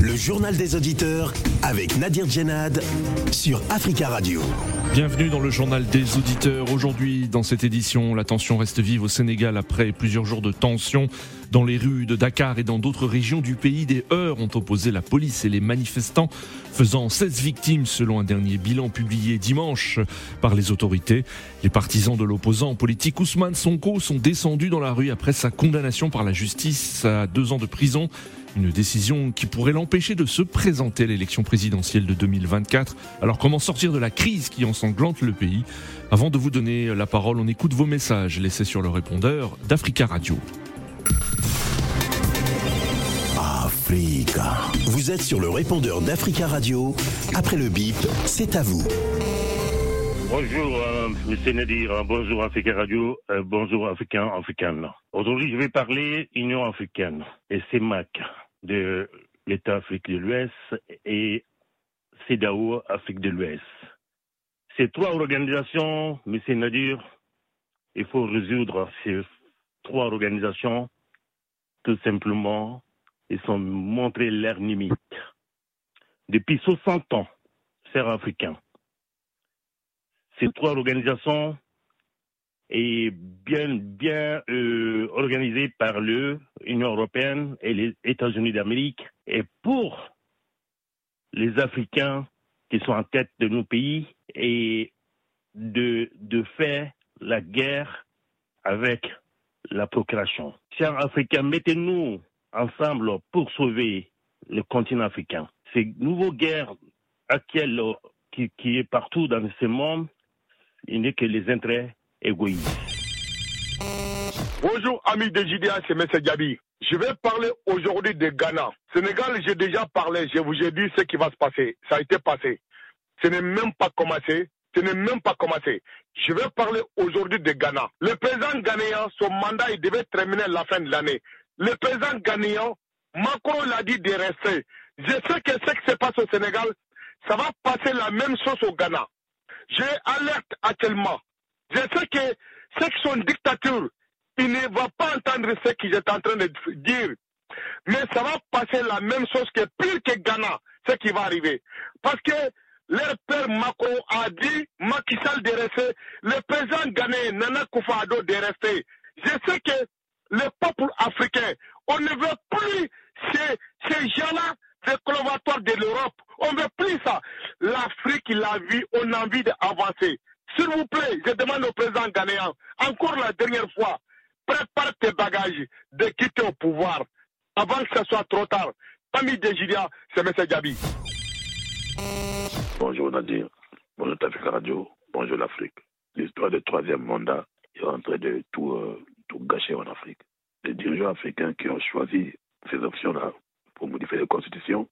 Le journal des auditeurs avec Nadir Djenad sur Africa Radio. Bienvenue dans le journal des auditeurs. Aujourd'hui, dans cette édition, la tension reste vive au Sénégal après plusieurs jours de tension. Dans les rues de Dakar et dans d'autres régions du pays, des heurts ont opposé la police et les manifestants, faisant 16 victimes selon un dernier bilan publié dimanche par les autorités. Les partisans de l'opposant politique Ousmane Sonko sont descendus dans la rue après sa condamnation par la justice à deux ans de prison. Une décision qui pourrait l'empêcher de se présenter à l'élection présidentielle de 2024. Alors comment sortir de la crise qui ensanglante le pays? Avant de vous donner la parole, on écoute vos messages laissés sur le répondeur d'Africa Radio. Africa. Vous êtes sur le répondeur d'Africa Radio. Après le bip, c'est à vous. Bonjour, euh, M. Nadir. Bonjour, Africa Radio. Euh, bonjour, Africain, Africaine. Aujourd'hui, je vais parler Union africaine et CEMAC de l'État Afrique de l'Ouest et CEDAO Afrique de l'Ouest. Ces trois organisations, M. Nadir, il faut résoudre ces trois organisations tout simplement. Ils ont montré leurs limites. Depuis 60 ans, chers Africains, ces trois organisations est bien, bien euh, organisée par l'Union européenne et les États-Unis d'Amérique. Et pour les Africains qui sont en tête de nos pays et de, de faire la guerre avec la procréation. Chers Africains, mettez-nous ensemble pour sauver le continent africain. Ces nouvelles guerres actuelles qui, qui est partout dans ce monde, il n'est que les intérêts Bonjour amis de JDA, c'est M. Gabi. Je vais parler aujourd'hui de Ghana. Sénégal, j'ai déjà parlé, je vous ai dit ce qui va se passer. Ça a été passé. Ce n'est même pas commencé. Ce n'est même pas commencé. Je vais parler aujourd'hui de Ghana. Le président ghanéen, son mandat, il devait terminer la fin de l'année. Le président ghanéen, Macron l'a dit de rester. Je sais que ce qui se passe au Sénégal, ça va passer la même chose au Ghana. J'ai alerte actuellement. Je sais que ceux qui sont dictature, il ne va pas entendre ce que j'étais en train de dire. Mais ça va passer la même chose que pire que Ghana, ce qui va arriver. Parce que leur père Macron a dit Macky Sall de rester, le président ghanéen Nana Koufado de rester. Je sais que le peuple africain, on ne veut plus ces, ces gens-là, collaborateurs de l'Europe. On ne veut plus ça. L'Afrique, la vie, on a envie d'avancer. S'il vous plaît, je demande au président ghanéen, encore la dernière fois, prépare tes bagages de quitter au pouvoir avant que ce soit trop tard. Ami de Julia, c'est M. Gabi. Bonjour Nadir, bonjour Tafika Radio, bonjour l'Afrique. L'histoire du troisième mandat est en train de tout, euh, tout gâcher en Afrique. Les dirigeants africains qui ont choisi ces options-là pour modifier la constitution,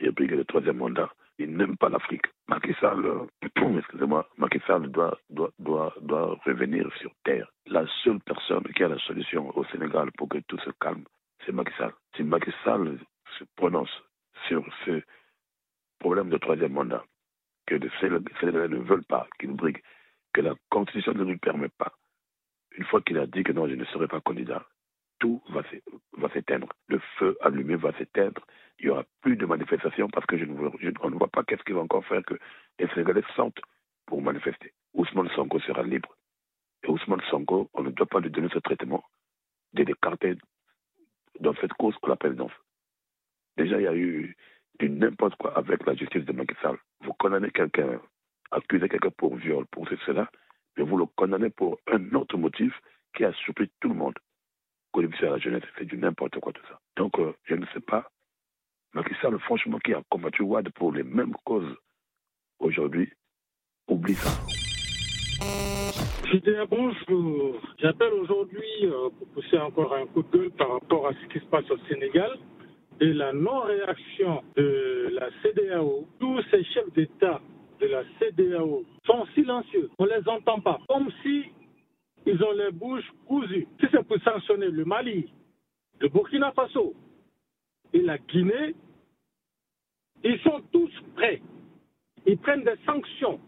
et puis que le troisième mandat, ils n'aiment pas l'Afrique. Macky Sall, euh, excusez-moi, Macky Sall doit, doit, doit, doit revenir sur terre. La seule personne qui a la solution au Sénégal pour que tout se calme, c'est Macky Sall. Si Macky Sall se prononce sur ce problème de troisième mandat, que les Sénégalais ne veulent pas qu'il brigue, que la Constitution ne lui permet pas, une fois qu'il a dit que non, je ne serai pas candidat, tout va s'éteindre. Le feu allumé va s'éteindre. Il n'y aura plus de manifestations parce que je ne, je, voit pas qu'est-ce qui va encore faire que les Sénégalais sentent pour manifester. Ousmane Sonko sera libre. Et Ousmane Sonko, on ne doit pas lui donner ce traitement de l'écarter dans cette cause pour la présidence. Déjà, il y a eu du n'importe quoi avec la justice de Macky Sall. Vous condamnez quelqu'un, accusez quelqu'un pour viol, pour cela, mais vous le condamnez pour un autre motif qui a surpris tout le monde. Corruption à la jeunesse, c'est du n'importe quoi tout ça. Donc, euh, je ne sais pas. Macky Sall, franchement, qui a combattu Wad pour les mêmes causes aujourd'hui, oublie ça. Bonjour. J'appelle aujourd'hui euh, pour pousser encore un coup de gueule par rapport à ce qui se passe au Sénégal et la non-réaction de la CDAO. Tous ces chefs d'État de la CDAO sont silencieux. On ne les entend pas. Comme si ils ont les bouches cousues. Si c'est pour sanctionner le Mali, le Burkina Faso et la Guinée, ils sont tous prêts. Ils prennent des sanctions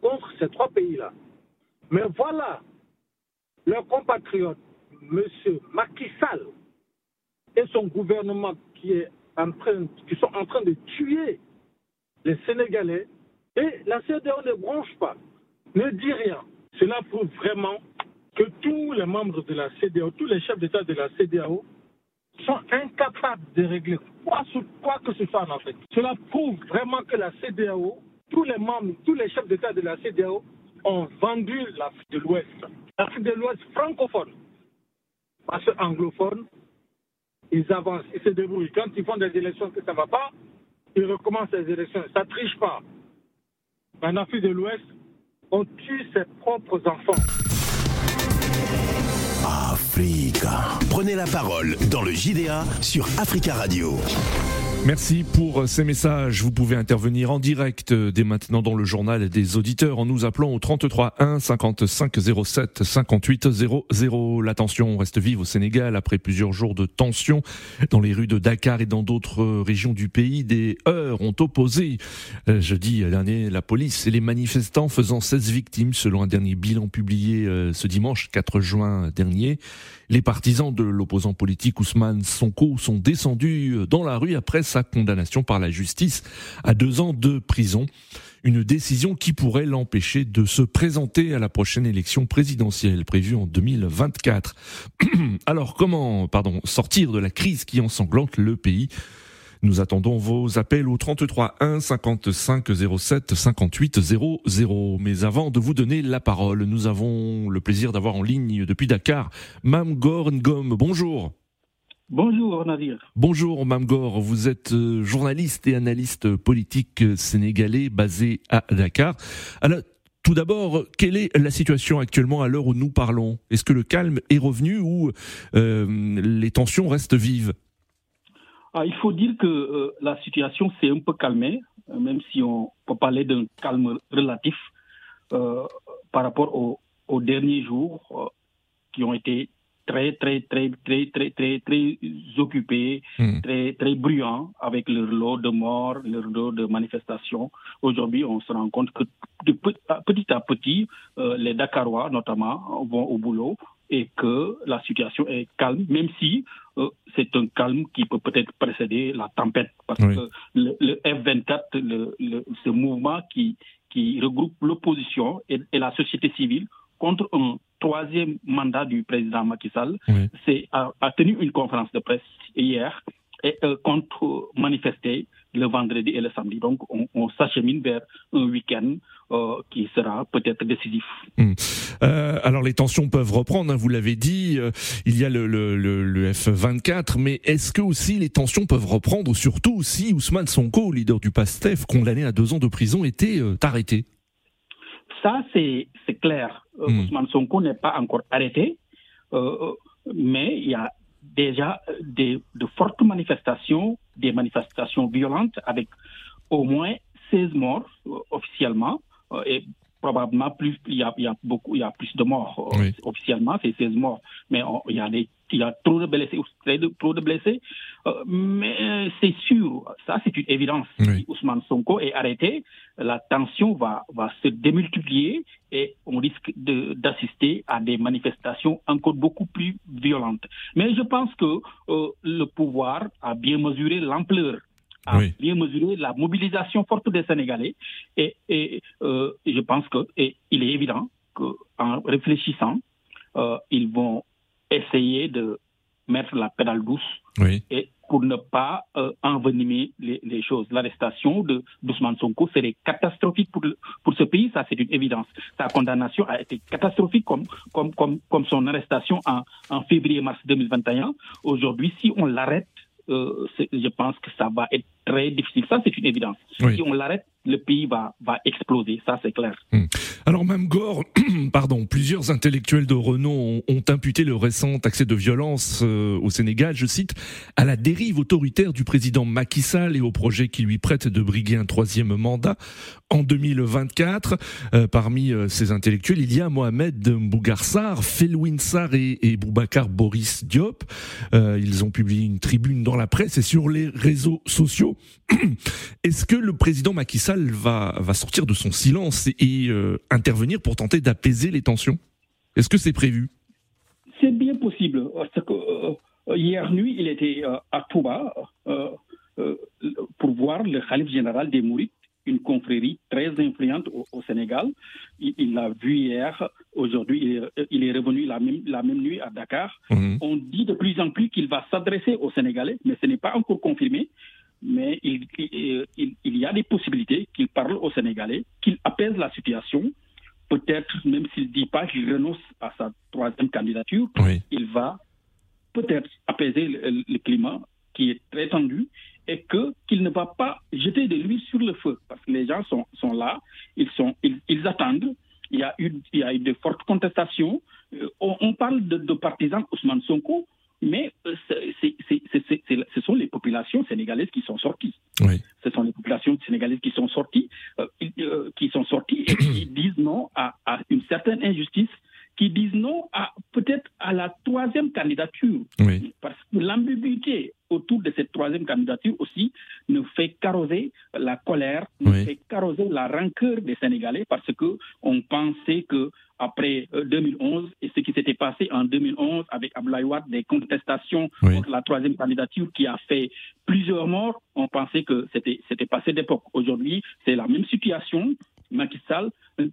contre ces trois pays-là. Mais voilà, leur compatriote, M. Macky Sall, et son gouvernement qui, sont en train de tuer les Sénégalais et la CEDEAO ne bronche pas, ne dit rien. Cela prouve vraiment que tous les membres de la CEDEAO, tous les chefs d'État de la CEDEAO sont incapables de régler quoi, que ce soit en Afrique. Cela prouve vraiment que la CEDEAO, tous les membres, tous les chefs d'État de la CEDEAO ont vendu l'Afrique de l'Ouest. L'Afrique de l'Ouest francophone. Parce que anglophone, ils avancent, ils se débrouillent. Quand ils font des élections que ça ne va pas, ils recommencent les élections. Ça ne triche pas. En Afrique de l'Ouest, on tue ses propres enfants. Africa. Prenez la parole dans le JDA sur Africa Radio. Merci pour ces messages. Vous pouvez intervenir en direct dès maintenant dans le journal des auditeurs en nous appelant au 33 1 55 07 58 00. La tension reste vive au Sénégal après plusieurs jours de tension dans les rues de Dakar et dans d'autres régions du pays. Des heures ont opposé euh, jeudi dernier la police et les manifestants faisant 16 victimes selon un dernier bilan publié euh, ce dimanche 4 juin dernier. Les partisans de l'opposant politique Ousmane Sonko sont descendus dans la rue après sa condamnation par la justice à deux ans de prison. Une décision qui pourrait l'empêcher de se présenter à la prochaine élection présidentielle prévue en 2024. Alors comment, pardon, sortir de la crise qui ensanglante le pays? Nous attendons vos appels au 33 1 55 07 58 00. Mais avant de vous donner la parole, nous avons le plaisir d'avoir en ligne depuis Dakar Mam Gor Ngom. Bonjour. Bonjour Nadir. Bonjour Mamgor, vous êtes euh, journaliste et analyste politique sénégalais basé à Dakar. Alors, tout d'abord, quelle est la situation actuellement à l'heure où nous parlons? Est-ce que le calme est revenu ou euh, les tensions restent vives? Ah, il faut dire que euh, la situation s'est un peu calmée, euh, même si on peut parler d'un calme relatif euh, par rapport aux, aux derniers jours qui ont été très, très, très, très, très, très, très occupés, Hmm. très, très bruyants avec leur lot de morts, leur lot de manifestations. Aujourd'hui, on se rend compte que de petit à petit, les Dakarois, notamment, vont au boulot et que la situation est calme, même si euh, c'est un calme qui peut peut-être précéder la tempête. Parce Oui. que le, le F-24, le, le- ce mouvement qui, qui regroupe l'opposition et, et la société civile contre un troisième mandat du président Macky Sall, Oui. c'est, a, a tenu une conférence de presse hier et euh, contre euh, manifester le vendredi et le samedi. Donc, on, on s'achemine vers un week-end euh, qui sera peut-être décisif. Euh, alors les tensions peuvent reprendre, hein, vous l'avez dit, euh, il y a le, le, le, le F24, mais est-ce que aussi les tensions peuvent reprendre, surtout si Ousmane Sonko, leader du PASTEF, condamné à deux ans de prison, était arrêté? Ça, c'est clair. Hmm. Ousmane Sonko n'est pas encore arrêté, mais il y a déjà des, de fortes manifestations, des manifestations violentes avec au moins 16 morts euh, officiellement euh, et probablement plus il y a, il y a beaucoup il y a plus de morts euh, Oui. officiellement c'est 16 morts mais il y a des il y a trop de blessés trop de blessés Euh, mais c'est sûr ça c'est une évidence Oui. si Ousmane Sonko est arrêté la tension va va se démultiplier et on risque de- d'assister à des manifestations encore beaucoup plus violentes mais je pense que euh, le pouvoir a bien mesuré l'ampleur a Oui. bien mesuré la mobilisation forte des Sénégalais et, et, euh, je pense que et il est évident qu'en réfléchissant, euh, ils vont essayer de mettre la pédale douce Oui. et pour ne pas euh, envenimer les, les choses. L'arrestation de d'Ousmane Sonko serait catastrophique pour, le- pour ce pays, ça c'est une évidence. Sa condamnation a été catastrophique comme, comme, comme, comme son arrestation en, en février-mars 2021. Aujourd'hui, si on l'arrête, euh, je pense que ça va être très difficile. Ça c'est une évidence. Oui. Si on l'arrête, le pays va, va exploser, ça c'est clair. Alors même Gore, pardon, plusieurs intellectuels de renom ont, ont imputé le récent accès de violence euh, au Sénégal, je cite, à la dérive autoritaire du président Macky Sall et au projet qui lui prête de briguer un troisième mandat en 2024. Euh, parmi euh, ces intellectuels, il y a Mohamed Mbougarsar, Felwin Sarr et, et Boubacar Boris Diop. Ils ont publié une tribune dans la presse et sur les réseaux sociaux. Est-ce que le président Macky Sall va, va sortir de son silence et, euh, intervenir pour tenter d'apaiser les tensions? Est-ce que c'est prévu? C'est bien possible, parce que euh, hier nuit, il était à Touba pour voir le Khalif général des Mourites une confrérie très influente au, Sénégal. Il l'a vu hier, aujourd'hui, il, est revenu la même, la même nuit à Dakar. Mhm. On dit de plus en plus qu'il va s'adresser aux Sénégalais, mais ce n'est pas encore confirmé. Mais il, il, y a des possibilités qu'il parle aux Sénégalais, qu'il apaise la situation. Peut-être, même s'il ne dit pas qu'il renonce à sa troisième candidature, il va peut-être apaiser le climat qui est très tendu et que qu'il ne va pas jeter de l'huile sur le feu parce que les gens sont, sont là, ils sont ils, ils attendent. Il y a eu il y a eu de fortes contestations. Euh, on, parle de, de, partisans Ousmane Sonko, mais euh, ce sont les populations sénégalaises qui sont sorties. Oui. Ce sont les populations sénégalaises qui sont sorties, euh, qui sont sorties et qui disent non à, à une certaine injustice qui disent non à peut-être à la troisième candidature. Parce que l'ambiguïté autour de cette troisième candidature aussi ne fait qu'arroser la colère, ne fait qu'arroser la rancœur des Sénégalais parce que on pensait que après 2011 euh, et ce qui s'était passé en 2011 avec Abdoulaye des contestations contre la troisième candidature qui a fait plusieurs morts, on pensait que c'était c'était passé d'époque. Aujourd'hui, c'est la même situation. Macky Sall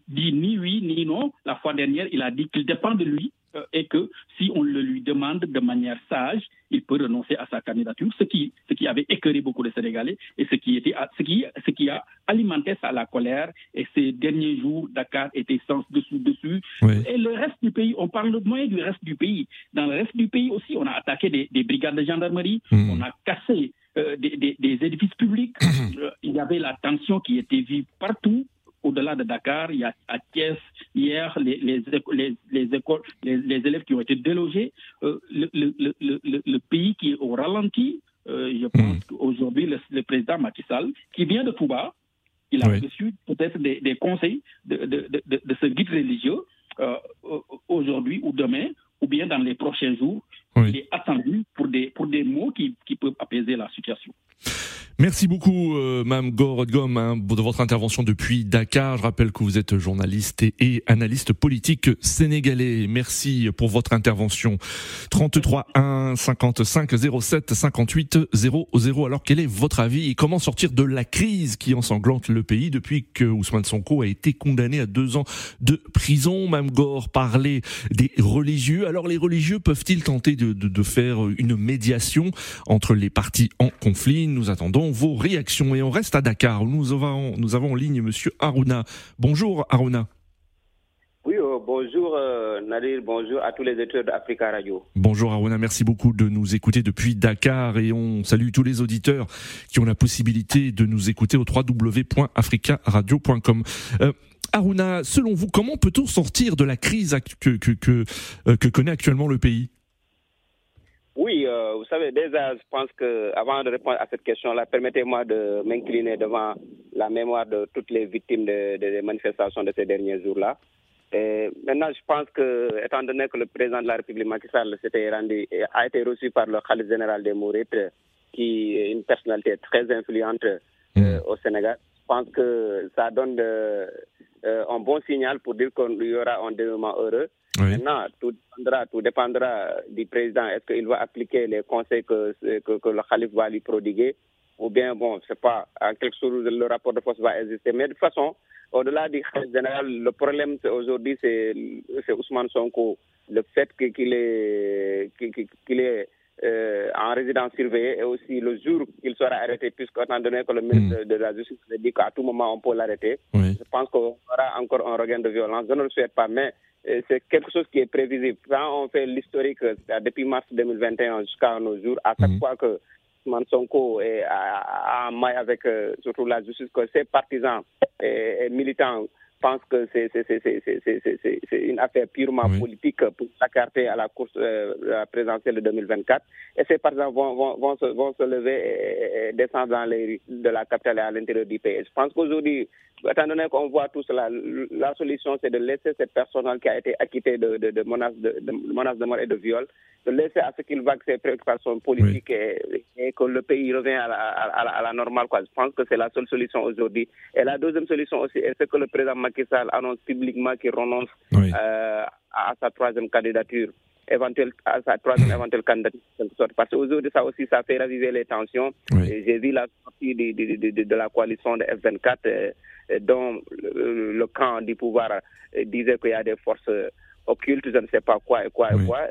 dit ni oui ni non. La fois dernière, il a dit qu'il dépend de lui euh, et que si on le lui demande de manière sage, il peut renoncer à sa candidature, ce qui, ce qui avait écœuré beaucoup de Sénégalais et ce qui, était, ce qui, ce qui a alimenté ça la colère. Et ces derniers jours, Dakar était sans dessous-dessus. Et le reste du pays, on parle moins du reste du pays. Dans le reste du pays aussi, on a attaqué des, brigades de gendarmerie, hmm. on a cassé euh, des, des, édifices publics. Euh, il y avait la tension qui était vive partout au-delà de Dakar, il y a à Thiès, hier, les, les, les, écoles, les, élèves qui ont été délogés, euh, le, le, le, pays qui est au ralenti, euh, je pense hmm. qu'aujourd'hui, le, président Macky Sall, qui vient de Touba, il a reçu peut-être des, des, conseils de, de, de, de, ce guide religieux euh, aujourd'hui ou demain, ou bien dans les prochains jours. Il est attendu pour des, pour des mots qui, qui peuvent apaiser la situation. Merci beaucoup, euh, Mme Gorodgom, hein, de votre intervention depuis Dakar. Je rappelle que vous êtes journaliste et, analyste politique sénégalais. Merci pour votre intervention. 33 1 55 07 58 00. Alors, quel est votre avis et comment sortir de la crise qui ensanglante le pays depuis que Ousmane Sonko a été condamné à deux ans de prison? Mme Gore parlait des religieux. Alors, les religieux peuvent-ils tenter de, de, de faire une médiation entre les partis en conflit? Nous attendons vos réactions. Et on reste à Dakar. Nous avons, nous avons en ligne Monsieur Aruna. Bonjour Aruna. Oui, euh, bonjour euh, Nadir, bonjour à tous les auditeurs d'Africa Radio. Bonjour Aruna, merci beaucoup de nous écouter depuis Dakar et on salue tous les auditeurs qui ont la possibilité de nous écouter au www.africaradio.com. Euh, Aruna, selon vous, comment peut-on sortir de la crise que, que, que, que connaît actuellement le pays? Oui, euh, vous savez, déjà, je pense que avant de répondre à cette question-là, permettez-moi de m'incliner devant la mémoire de toutes les victimes des manifestations de ces derniers jours-là. Et maintenant, je pense que, étant donné que le président de la République, Macky Sall, s'était rendu, a été reçu par le Khalif général des Mourites, qui est une personnalité très influente euh, mm. au Sénégal, je pense que ça donne de, euh, un bon signal pour dire qu'il y aura un dénouement heureux. Maintenant, tout dépendra, tout dépendra du président. Est-ce qu'il va appliquer les conseils que, que, que, le calife va lui prodiguer ou bien, bon, je sais pas, en quelque sorte, le rapport de force va exister. Mais de toute façon, au-delà du général, le problème aujourd'hui, c'est Ousmane Sonko. Le fait qu'il est, qu'il est euh, en résidence surveillée et aussi le jour qu'il sera arrêté, puisqu'étant donné que le ministre hmm. de la Justice dit qu'à tout moment on peut l'arrêter, je pense qu'on aura encore un regain de violence. Je ne le souhaite pas, mais euh, c'est quelque chose qui est prévisible. Quand on fait l'historique euh, depuis mars 2021 jusqu'à nos jours, à chaque hmm. fois que Sonko est en maille avec surtout la justice, que ses partisans et militants pense que c'est une affaire purement politique pour s'accarter à la course euh, présidentielle de 2024. Et ces partisans vont, vont, vont, se, vont se lever et, descendre dans les rues de la capitale et à l'intérieur du pays. Je pense qu'aujourd'hui, étant donné qu'on voit tout cela, la solution, c'est de laisser cette personne qui a été acquittée de, de, de, menaces, de, menaces de mort et de viol, de laisser à ce qu'il vague ses préoccupations politiques et, et, que le pays revienne à la, à, la, normale. Quoi. Je pense que c'est la seule solution aujourd'hui. Et la deuxième solution aussi, c'est que le président Macky Sall annonce publiquement qu'il renonce euh, à sa troisième candidature. éventuelle, à sa troisième éventuelle candidature. Parce qu'aujourd'hui, ça aussi, ça fait raviver les tensions. J'ai vu la sortie de, de, de, de, la coalition de F-24, euh, dont le, camp du pouvoir disait qu'il y a des forces occultes, je ne sais pas quoi et quoi et quoi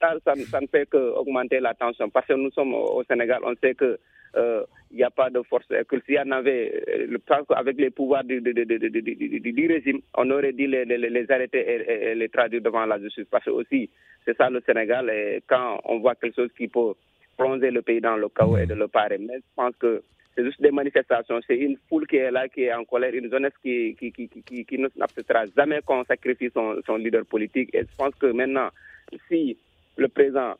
ça, ça, ne fait qu'augmenter la tension. Parce que nous sommes au Sénégal, on sait que il n'y a pas de force. Que s'il y en avait, qu'avec les pouvoirs du, du, régime, on aurait les, les, arrêter et, les traduire devant la justice. Parce que aussi, c'est ça le Sénégal, et quand on voit quelque chose qui peut plonger le pays dans le chaos et de le parer. Mais je pense que c'est juste des manifestations. C'est une foule qui est là, qui est en colère, une jeunesse qui, qui, qui, qui, qui n'acceptera jamais qu'on sacrifie son, son leader politique. Et je pense que maintenant, si le président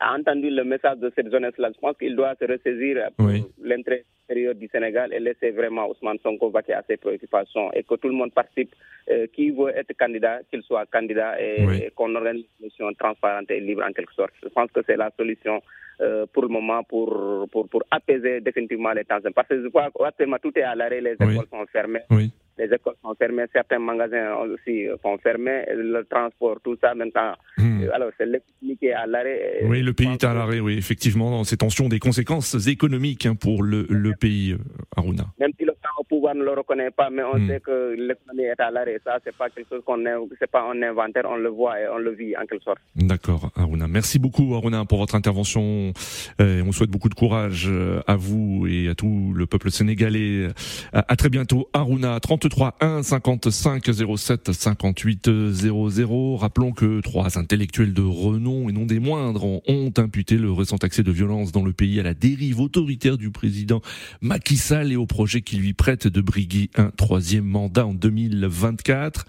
a entendu le message de cette jeunesse-là. Je pense qu'il doit se ressaisir pour l'intérêt extérieur du Sénégal et laisser vraiment Ousmane Sonko vaquer à ses préoccupations et que tout le monde participe. Euh, qui veut être candidat, qu'il soit candidat et, qu'on organise une élection transparente et libre en quelque sorte. Je pense que c'est la solution euh, pour le moment pour, pour, pour apaiser définitivement les tensions. Parce que je crois qu'actuellement tout est à l'arrêt, les écoles sont fermées. Oui les écoles sont fermées, certains magasins aussi sont fermés, le transport, tout ça maintenant. Euh, alors c'est l'économie qui est à l'arrêt. Oui, le pays est à l'arrêt, oui, effectivement. Ces tensions ont des conséquences économiques hein, pour le, le pays, euh, Aruna. Même si le au pouvoir ne le reconnaît pas, mais on hmm. sait que l'économie est à l'arrêt. Ça, c'est pas quelque chose qu'on c'est pas un inventaire, on le voit et on le vit en quelque sorte. D'accord, Aruna. Merci beaucoup, Aruna, pour votre intervention. Euh, on souhaite beaucoup de courage à vous et à tout le peuple sénégalais. À, à très bientôt, Aruna. 32 3 1 55 07 58 00. Rappelons que trois intellectuels de renom et non des moindres ont imputé le récent accès de violence dans le pays à la dérive autoritaire du président Macky Sall et au projet qui lui prête de briguer un troisième mandat en 2024.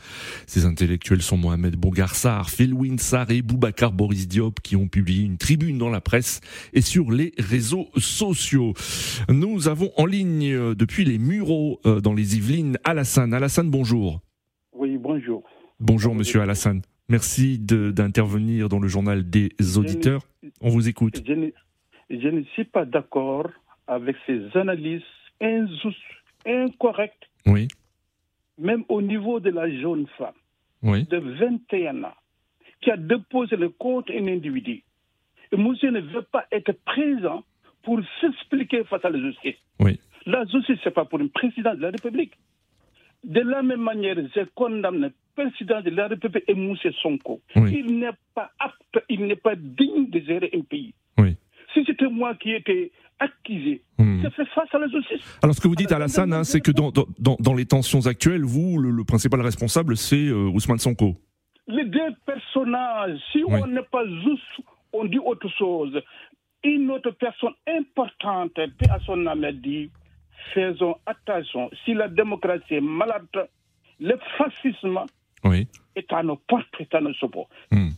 Ces intellectuels sont Mohamed Bongarsar, Felwin Sarr et Boubacar Boris Diop qui ont publié une tribune dans la presse et sur les réseaux sociaux. Nous avons en ligne depuis les Mureaux euh, dans les Yvelines à la Alassane. bonjour. Oui, bonjour. Bonjour, monsieur Alassane. Merci d'intervenir dans le journal des auditeurs. On vous écoute. Je ne, suis pas d'accord avec ces analyses incorrectes. Oui. Même au niveau de la jeune femme de 21 ans qui a déposé le compte un individu. Et monsieur ne veut pas être présent pour s'expliquer face à la justice. Oui. La justice, ce n'est pas pour un président de la République. De la même manière, je condamne le président de la République et Moussé Sonko. Il n'est pas apte, il n'est pas digne de gérer un pays. Si c'était moi qui étais accusé, hmm. je fais face à la justice. Alors ce que vous dites, Alassane, hein, c'est que dans, dans, dans, les tensions actuelles, vous, le, principal responsable, c'est euh, Ousmane Sonko. Les deux personnages, si on n'est pas juste, on dit autre chose. Une autre personne importante, à son âme, dit faisons attention. Si la démocratie est malade, le fascisme est à nos portes, est à nos supports. Hmm.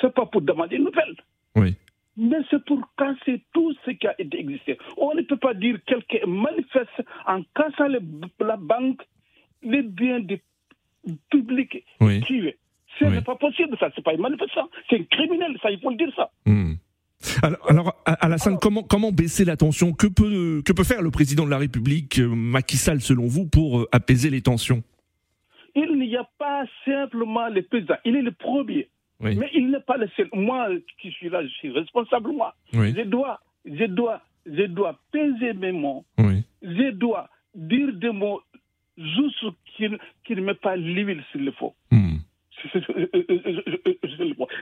Ce n'est pas pour demander une nouvelle. Oui. Mais c'est pour casser tout ce qui a été existé. On ne peut pas dire quelqu'un manifeste en cassant la banque, les biens du public oui. Ce n'est pas possible, ça. Ce n'est pas une manifestation. C'est un criminel, ça, il faut le dire ça. Hmm. Alors, alors Alassane, comment, comment baisser la tension? Que peut, que peut faire le président de la République, euh, Macky Sall, selon vous, pour euh, apaiser les tensions? Il n'y a pas simplement le président, il est le premier. Mais il n'est pas le seul. Moi qui suis là, je suis responsable, moi. Je dois, je dois, je dois peser mes mots. Je dois dire des mots juste qui, qui ne met pas l'huile s'il le faut. Hmm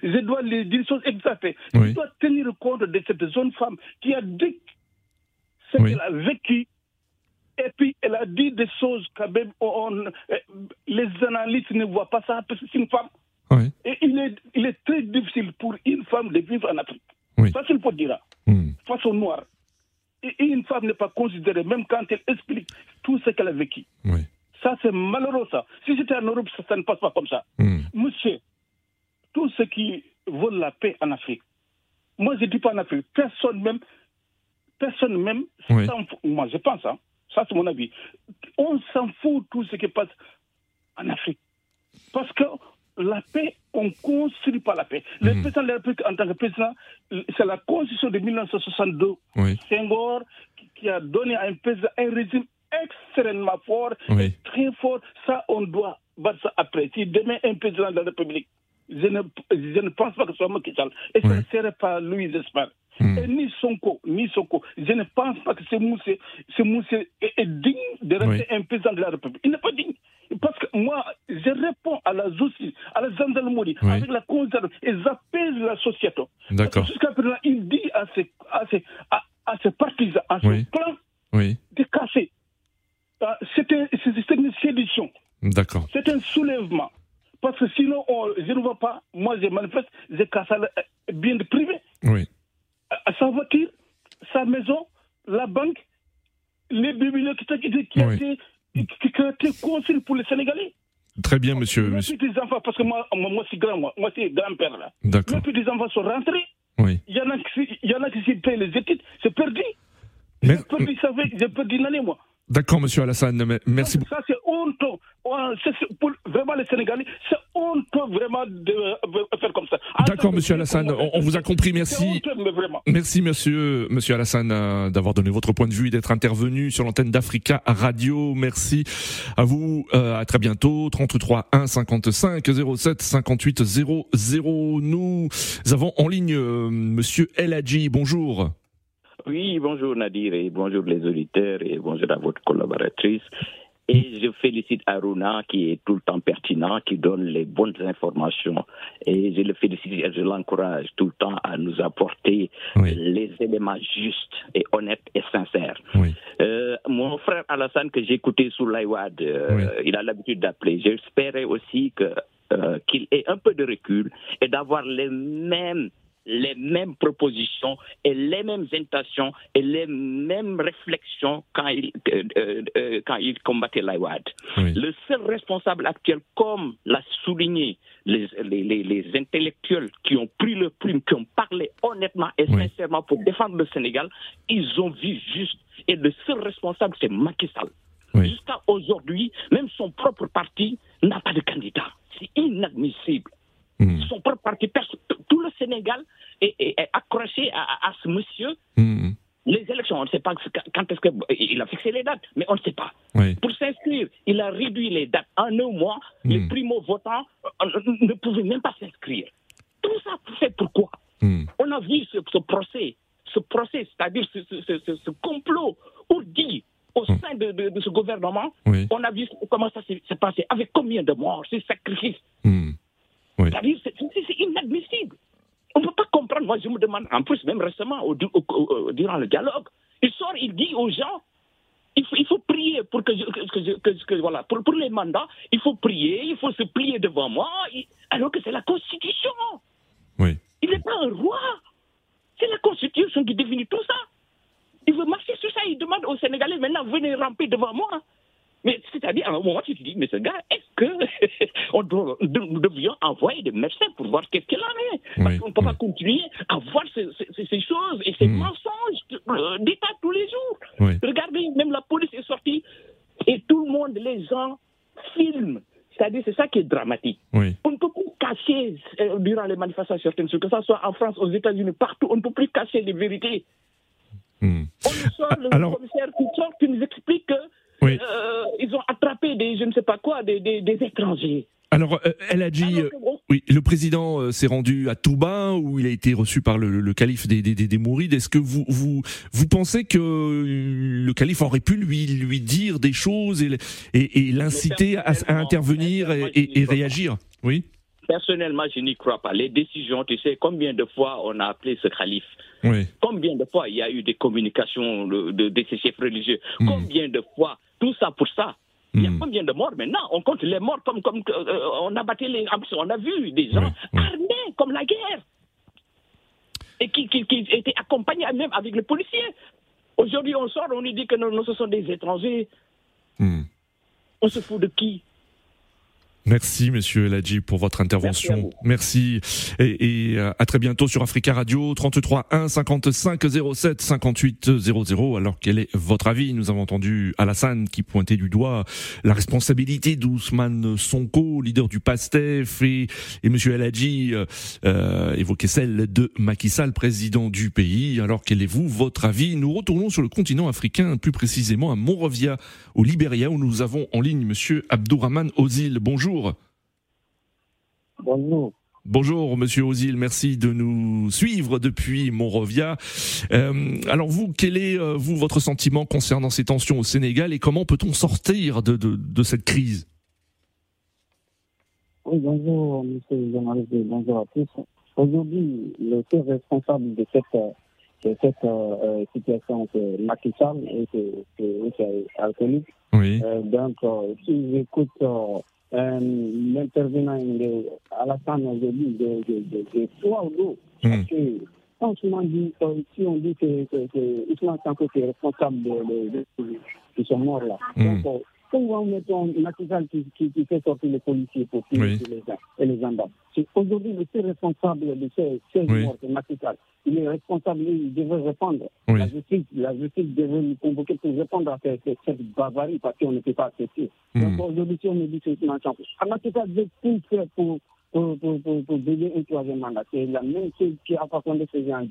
je dois les dire choses exactes. Je dois tenir compte de cette jeune femme qui a dit ce qu'elle a vécu. Et puis, elle a dit des choses quand même, les analystes ne voient pas ça parce que c'est une femme. Et il est, il est très difficile pour une femme de vivre en Afrique. Ça, c'est le dire. Mm. Façon noire. Et une femme n'est pas considérée, même quand elle explique tout ce qu'elle a vécu. Ça, c'est malheureux, ça. Si c'était en Europe, ça, ne passe pas comme ça. Hmm. Monsieur, tous ceux qui veulent la paix en Afrique, moi, je ne dis pas en Afrique, personne même, personne même, moi, je pense, hein, ça, c'est mon avis. On s'en fout tout ce qui passe en Afrique. Parce que la paix, on ne construit pas la paix. Le hmm. président de la République, en tant que président, c'est la constitution de 1962, oui. Senghor, qui a donné à un président un régime extrêmement fort, très fort. Ça, on doit battre ça après. Si demain un président de la République je ne, je ne pense pas que ce soit Macky Sall. Et ce ne serait pas Louis Esper. Hmm. Et ni Sonko, ni Sonko. Je ne pense pas que ce Moussé, ce Moussé est, est digne de rester un président de la République. Il n'est pas digne. Parce que moi, je réponds à la justice, à la gendarmerie, Oui. avec la conserve, et j'appelle la société. D'accord. Jusqu'à présent, il dit à ses, à ses, à, à ses partisans, à clan, Oui, de casser. Ah, C'est un- c'est- c'est une séduction. d'accord. C'est un soulèvement. Parce que sinon, on- je ne vois pas, moi je manifeste, je casse le bien de privé. Oui, À sa voiture, sa maison, la banque, les bibliothèques qui, Oui. été, qui, qui a été construit pour les Sénégalais. très bien, monsieur. Mes monsieur. petits-enfants, parce que moi, moi, moi, c'est grand, moi, moi c'est grand-père là. D'accord. Mes petits-enfants sont rentrés. Oui. Il y en a qui, il y en a qui s'y payent les études, c'est perdu. Mais- J'ai perdu, ça fait- j'ai perdu une année, moi. D'accord, monsieur Alassane. me- Merci beaucoup. Ça, c'est honteux. Pour vraiment les Sénégalais, c'est honteux vraiment de faire comme ça. D'accord, monsieur Alassane. On, vous a compris. Merci. Merci monsieur, monsieur Alassane euh, d'avoir donné votre point de vue et d'être intervenu sur l'antenne d'Africa Radio. Merci à vous. euh, à très bientôt. 33 1 55 07 58 00. Nous avons en ligne euh, monsieur El Hadji. Bonjour. Oui, bonjour Nadir et bonjour les auditeurs et bonjour à votre collaboratrice. Et je félicite Aruna qui est tout le temps pertinent, qui donne les bonnes informations. Et je le félicite et je l'encourage tout le temps à nous apporter Oui. les éléments justes et honnêtes et sincères. Oui. Euh, mon frère Alassane que j'ai écouté l'IWAD, euh, il a l'habitude d'appeler. J'espérais aussi que euh, qu'il ait un peu de recul et d'avoir les mêmes les mêmes propositions et les mêmes intentions et les mêmes réflexions quand il, euh, euh, euh, quand il combattait l'IWAD. Oui. Le seul responsable actuel, comme l'a souligné les, les, les, les intellectuels qui ont pris le plume, qui ont parlé honnêtement et Oui. sincèrement pour défendre le Sénégal, ils ont vu juste. Et le seul responsable, c'est Macky Sall. Oui. Jusqu'à aujourd'hui, même son propre parti n'a pas de candidat. C'est inadmissible. Hmm. Son propre parti, tout le Sénégal est, est- est accroché à, ce monsieur. Hmm. Les élections, on ne sait pas quand est-ce qu'il a fixé les dates, mais on ne sait pas. Oui. Pour s'inscrire, il a réduit les dates. En un mois, les Hmm. primo-votants euh, ne pouvaient même pas s'inscrire. Tout ça fait pourquoi. On a vu ce, ce procès, ce procès, c'est-à-dire ce, ce- ce- complot ourdi au sein de, de- de ce gouvernement. Oui. On a vu comment ça s'est passé, avec combien de morts, ces sacrifices? Oui. C'est inadmissible. On ne peut pas comprendre. Moi, je me demande, en plus, même récemment, au- au- au- durant le dialogue, il sort, il dit aux gens, il faut, il faut prier pour que, je, que, que je- que- que- voilà, pour, pour les mandats, il faut prier, il faut se plier devant moi, alors que c'est la Constitution. Oui. Il n'est pas un roi. C'est la Constitution qui définit tout ça. Il veut marcher sur ça, il demande aux Sénégalais maintenant, venez ramper devant moi. Mais c'est-à-dire, à un moment, tu te dis, mais ce gars, est-ce que on doit- nous devions envoyer des médecins pour voir qu'est-ce qu'il en est? Parce Oui, qu'on ne peut pas continuer à voir ces, choses et ces Mm. mensonges euh, d'État tous les jours. Oui. Regardez, même la police est sortie et tout le monde, les gens, filment. C'est-à-dire, c'est ça qui est dramatique. On ne peut plus cacher, euh, durant les manifestations, certaines que ce soit en France, aux États-Unis, partout, on ne peut plus cacher les vérités. Hmm. On nous sort le Alors- commissaire qui sort, qui nous explique que Oui. euh, ils ont attrapé des, je ne sais pas quoi, des, des, des étrangers. Alors, euh, euh, que bon, oui, le président euh, s'est rendu à Touba où il a été reçu par le, le calife des, des, des, des Mourides. Est-ce que vous, vous, vous pensez que le calife aurait pu lui, lui dire des choses et, et, et l'inciter à, intervenir et, et- et réagir? Oui Personnellement, je n'y crois pas. Les décisions, tu sais, combien de fois on a appelé ce calife? Oui. Combien de fois il y a eu des communications de, de, de ces chefs religieux? Mm. Combien de fois pour ça. Il y a Mm. combien de morts maintenant? On compte les morts comme, comme euh, on a battu les. On a vu des gens Oui, oui. armés comme la guerre. Et qui, qui, qui étaient accompagnés même avec les policiers. Aujourd'hui, on sort, on nous dit que non, non, ce sont des étrangers. Hmm. On se fout de qui? Merci, monsieur El Hadji, pour votre intervention. Merci. Et, et, euh, à très bientôt sur Africa Radio, 33 1 55 07 58 00. Alors, quel est votre avis? Nous avons entendu Alassane qui pointait du doigt la responsabilité d'Ousmane Sonko, leader du PASTEF, et, et monsieur El Hadji euh, euh, évoquait celle de Macky Sall, président du pays. Alors, quel est vous, votre avis? Nous retournons sur le continent africain, plus précisément à Monrovia, au Libéria, où nous avons en ligne monsieur Abdourahman Ozil. Bonjour. Bonjour. Bonjour Monsieur Ozil, merci de nous suivre depuis Monrovia. Euh, alors vous, quel est euh, vous votre sentiment concernant ces tensions au Sénégal et comment peut-on sortir de, de, de cette crise? Oui, bonjour Monsieur le journaliste, bonjour à tous. Aujourd'hui, le seul responsable de cette, de cette euh, situation, c'est Macky Sall et c'est alcoolique. Oui. Euh, donc, si j'écoute euh, l'intervenant à la fin aujourd'hui de, de, de, de parce que franchement, dit, si on dit que, que, que Ousmane Sanko est responsable de, de, de, de ce mort-là, Mm. donc Pourquoi mettons Macky Sall qui, qui, qui fait sortir les policiers pour tuer Oui. les gens et les gendarmes Aujourd'hui, le seul responsable de ces, ces Oui. morts, Sall. Il est responsable, il devrait répondre. Oui. La, justice, la justice devrait nous convoquer pour répondre à cette, cette, barbarie parce qu'on ne peut pas accepter. Mm. Donc aujourd'hui, si on me dit que c'est Macky Sall veut tout faire pour, pour, pour, pour, pour donner un troisième mandat. C'est la même chose qui a pas condé faisait en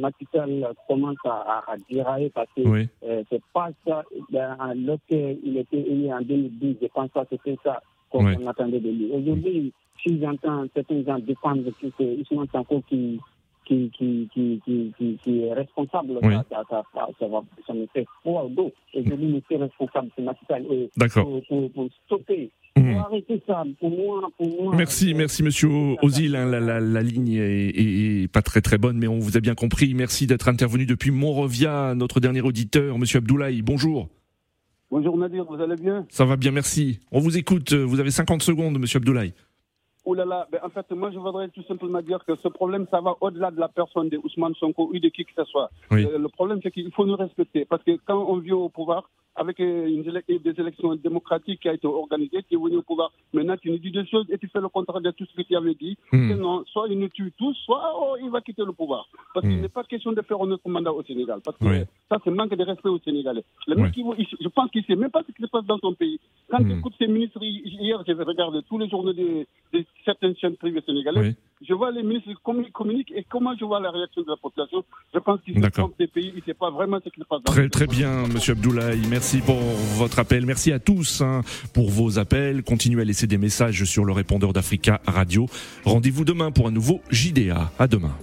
Macky Sall, commence à, à, dérailler parce que Oui. euh, c'est pas ça. Ben, Lorsqu'il était élu en 2012, je pense pas que c'était ça qu'on attendait de lui. Aujourd'hui, si j'entends certains gens défendre que Ousmane Sanko qui, qui, qui, qui, qui, qui, qui est responsable, Oui. ça, ça, ça, va, ça me fait froid au dos. Aujourd'hui, le seul responsable, c'est Macky Sall. Et D'accord. Pour, pour, pour stopper, Mhm. pour arrêter ça, pour moi, pour moi. Merci, merci Monsieur Ozil. hein, la, la, la ligne est, est- est pas très très bonne, mais on vous a bien compris. Merci d'être intervenu depuis Monrovia. Notre dernier auditeur, Monsieur Abdoulaye. Bonjour. Bonjour Nadir, vous allez bien? Ça va bien, merci. On vous écoute. Vous avez 50 secondes, Monsieur Abdoulaye. Oh là là, ben, en fait, moi je voudrais tout simplement dire que ce problème, ça va au-delà de la personne de Ousmane Sonko ou de qui que ce soit. Oui. Euh, le problème, c'est qu'il faut nous respecter. Parce que quand on vient au pouvoir, avec euh, une des élections démocratiques qui a été organisées, tu es venu au pouvoir, maintenant tu nous dis des choses et tu fais le contraire de tout ce que tu avais dit. Hmm. Sinon, soit il nous tue tous, soit oh, il va quitter le pouvoir. Parce qu'il Hmm. n'est pas question de faire un autre mandat au Sénégal. Parce que Oui. ça, c'est manque de respect aux Sénégalais. Le Oui. mec, il- il- je pense qu'il ne sait même pas ce qui se passe dans son pays. Quand Hmm. tu écoutes ces ministres, hi- hier, j'ai regardé tous les journaux de, de certaines chaînes privées sénégalaises. Oui. Je vois les ministres communiquent, communiquent et comment je vois la réaction de la population. Je pense qu'ils se trompent des pays, ils ne savent pas vraiment ce qui se passe dans Très très bien, Monsieur Abdoulaye. Merci pour votre appel. Merci à tous hein, pour vos appels. Continuez à laisser des messages sur le répondeur d'Africa Radio. Rendez-vous demain pour un nouveau JDA. À demain.